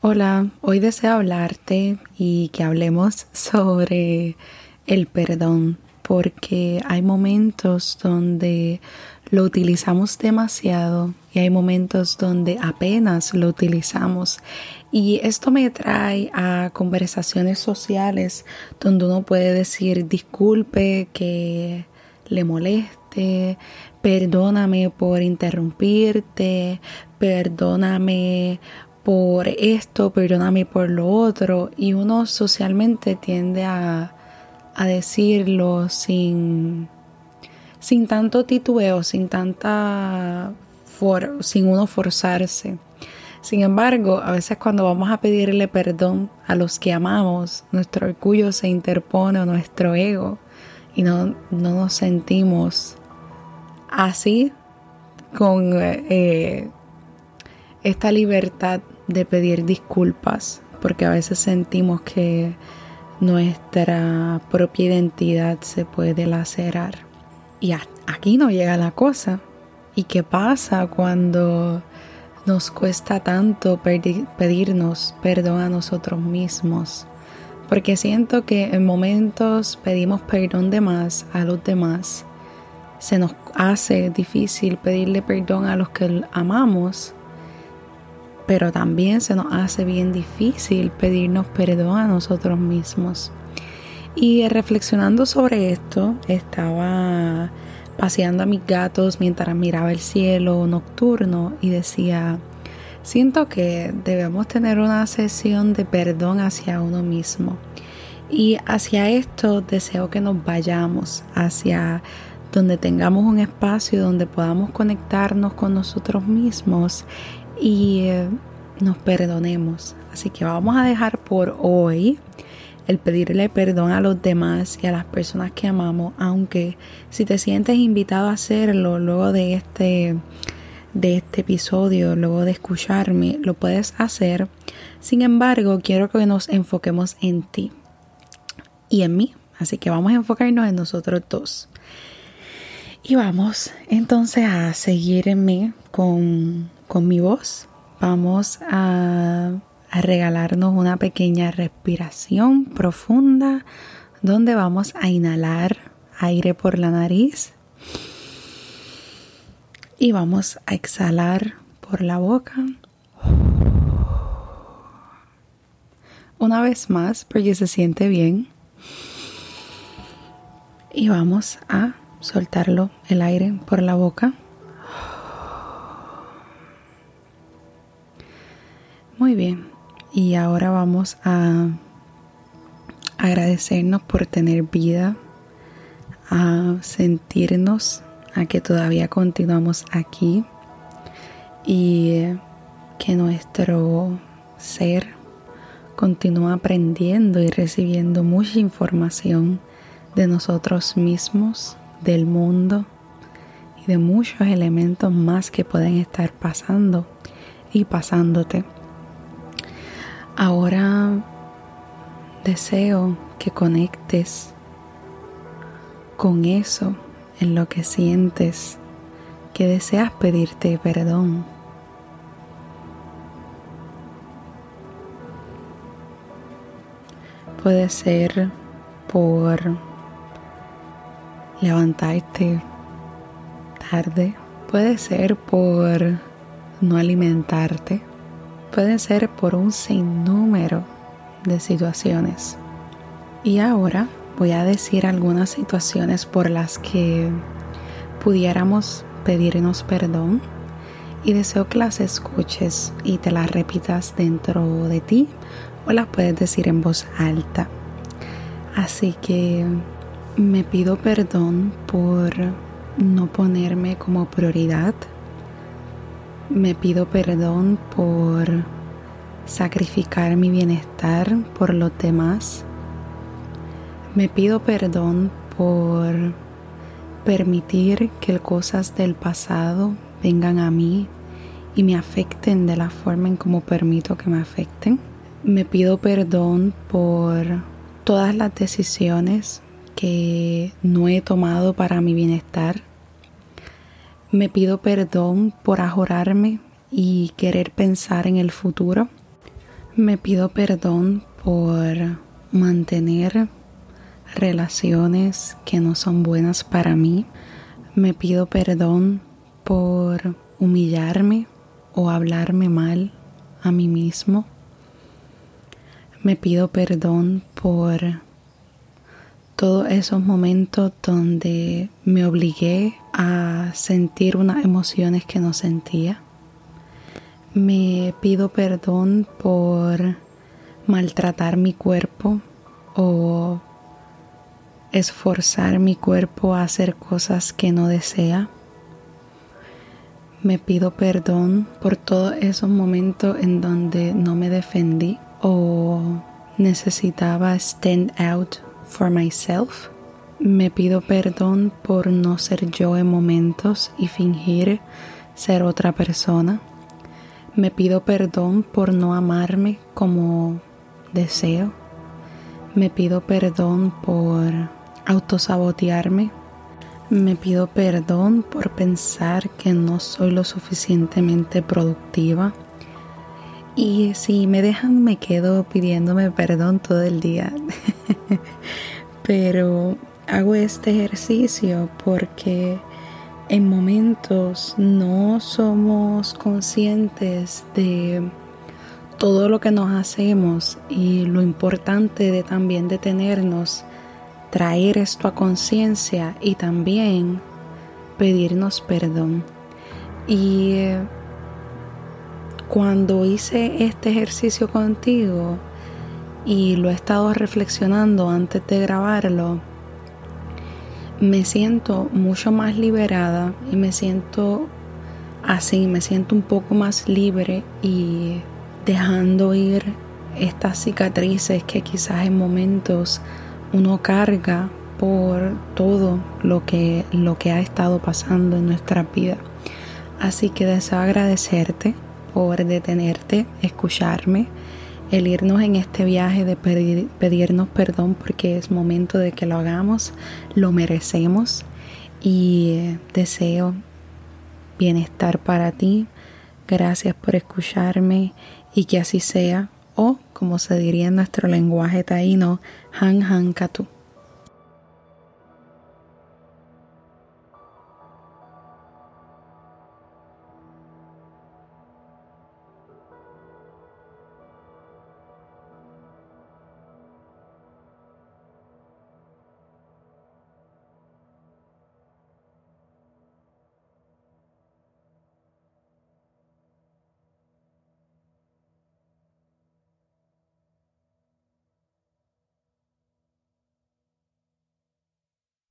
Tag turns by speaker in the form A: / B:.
A: Hola, hoy deseo hablarte y que hablemos sobre el perdón, porque hay momentos donde lo utilizamos demasiado y hay momentos donde apenas lo utilizamos. Y esto me trae a conversaciones sociales donde uno puede decir disculpe que le moleste, perdóname por interrumpirte, perdóname por esto, perdóname por lo otro, y uno socialmente tiende a, decirlo sin, sin tanto titubeo, sin tanta sin uno forzarse. Sin embargo, a veces cuando vamos a pedirle perdón a los que amamos, nuestro orgullo se interpone o nuestro ego y no, no nos sentimos así con eh, esta libertad de pedir disculpas, porque a veces sentimos que nuestra propia identidad se puede lacerar. Y aquí no llega la cosa. ¿Y qué pasa cuando nos cuesta tanto pedirnos perdón a nosotros mismos? Porque siento que en momentos pedimos perdón de más a los demás. Se nos hace difícil pedirle perdón a los que amamos pero también se nos hace bien difícil pedirnos perdón a nosotros mismos. Y reflexionando sobre esto, estaba paseando a mis gatos mientras miraba el cielo nocturno y decía, siento que debemos tener una sesión de perdón hacia uno mismo. Y hacia esto deseo que nos vayamos, hacia donde tengamos un espacio donde podamos conectarnos con nosotros mismos y eh, nos perdonemos. Así que vamos a dejar por hoy el pedirle perdón a los demás y a las personas que amamos, aunque si te sientes invitado a hacerlo luego de este de este episodio, luego de escucharme, lo puedes hacer. Sin embargo, quiero que nos enfoquemos en ti y en mí. Así que vamos a enfocarnos en nosotros dos. Y vamos entonces a seguirme con, con mi voz vamos a, regalarnos una pequeña respiración profunda donde vamos a inhalar aire por la nariz y vamos a exhalar por la boca. Una vez más, porque se siente bien. Y vamos a soltarlo el aire por la boca. Muy bien, y ahora vamos a agradecernos por tener vida, a sentirnos a que todavía continuamos aquí y que nuestro ser continúa aprendiendo y recibiendo mucha información de nosotros mismos, del mundo y de muchos elementos más que pueden estar pasando y pasándote. Ahora deseo que conectes con eso en lo que sientes que deseas pedirte perdón. Puede ser por levantarte tarde, puede ser por no alimentarte, puede ser por un sinnúmero de situaciones. Y ahora voy a decir algunas situaciones por las que pudiéramos pedirnos perdón y deseo que las escuches y te las repitas dentro de ti o las puedes decir en voz alta. Así que me pido perdón por no ponerme como prioridad me pido perdón por sacrificar mi bienestar por los demás. Me pido perdón por permitir que cosas del pasado vengan a mí y me afecten de la forma en como permito que me afecten. Me pido perdón por todas las decisiones que no he tomado para mi bienestar me pido perdón por ajorarme y querer pensar en el futuro. Me pido perdón por mantener relaciones que no son buenas para mí. Me pido perdón por humillarme o hablarme mal a mí mismo. Me pido perdón por todos esos momentos donde me obligué a sentir unas emociones que no sentía. Me pido perdón por maltratar mi cuerpo o esforzar mi cuerpo a hacer cosas que no desea. Me pido perdón por todos esos momentos en donde no me defendí o necesitaba stand out for myself. Me pido perdón por no ser yo en momentos y fingir ser otra persona. Me pido perdón por no amarme como deseo. Me pido perdón por autosabotearme. Me pido perdón por pensar que no soy lo suficientemente productiva. Y si me dejan me quedo pidiéndome perdón todo el día. Pero hago este ejercicio porque en momentos no somos conscientes de todo lo que nos hacemos y lo importante de también detenernos, traer esto a conciencia y también pedirnos perdón. Y eh, cuando hice este ejercicio contigo y lo he estado reflexionando antes de grabarlo, me siento mucho más liberada y me siento así, me siento un poco más libre y dejando ir estas cicatrices que quizás en momentos uno carga por todo lo que, lo que ha estado pasando en nuestra vida. Así que deseo agradecerte por detenerte, escucharme el irnos en este viaje de pedirnos perdón porque es momento de que lo hagamos, lo merecemos y eh, deseo bienestar para ti. Gracias por escucharme y que así sea o como se diría en nuestro lenguaje taíno, han han katu.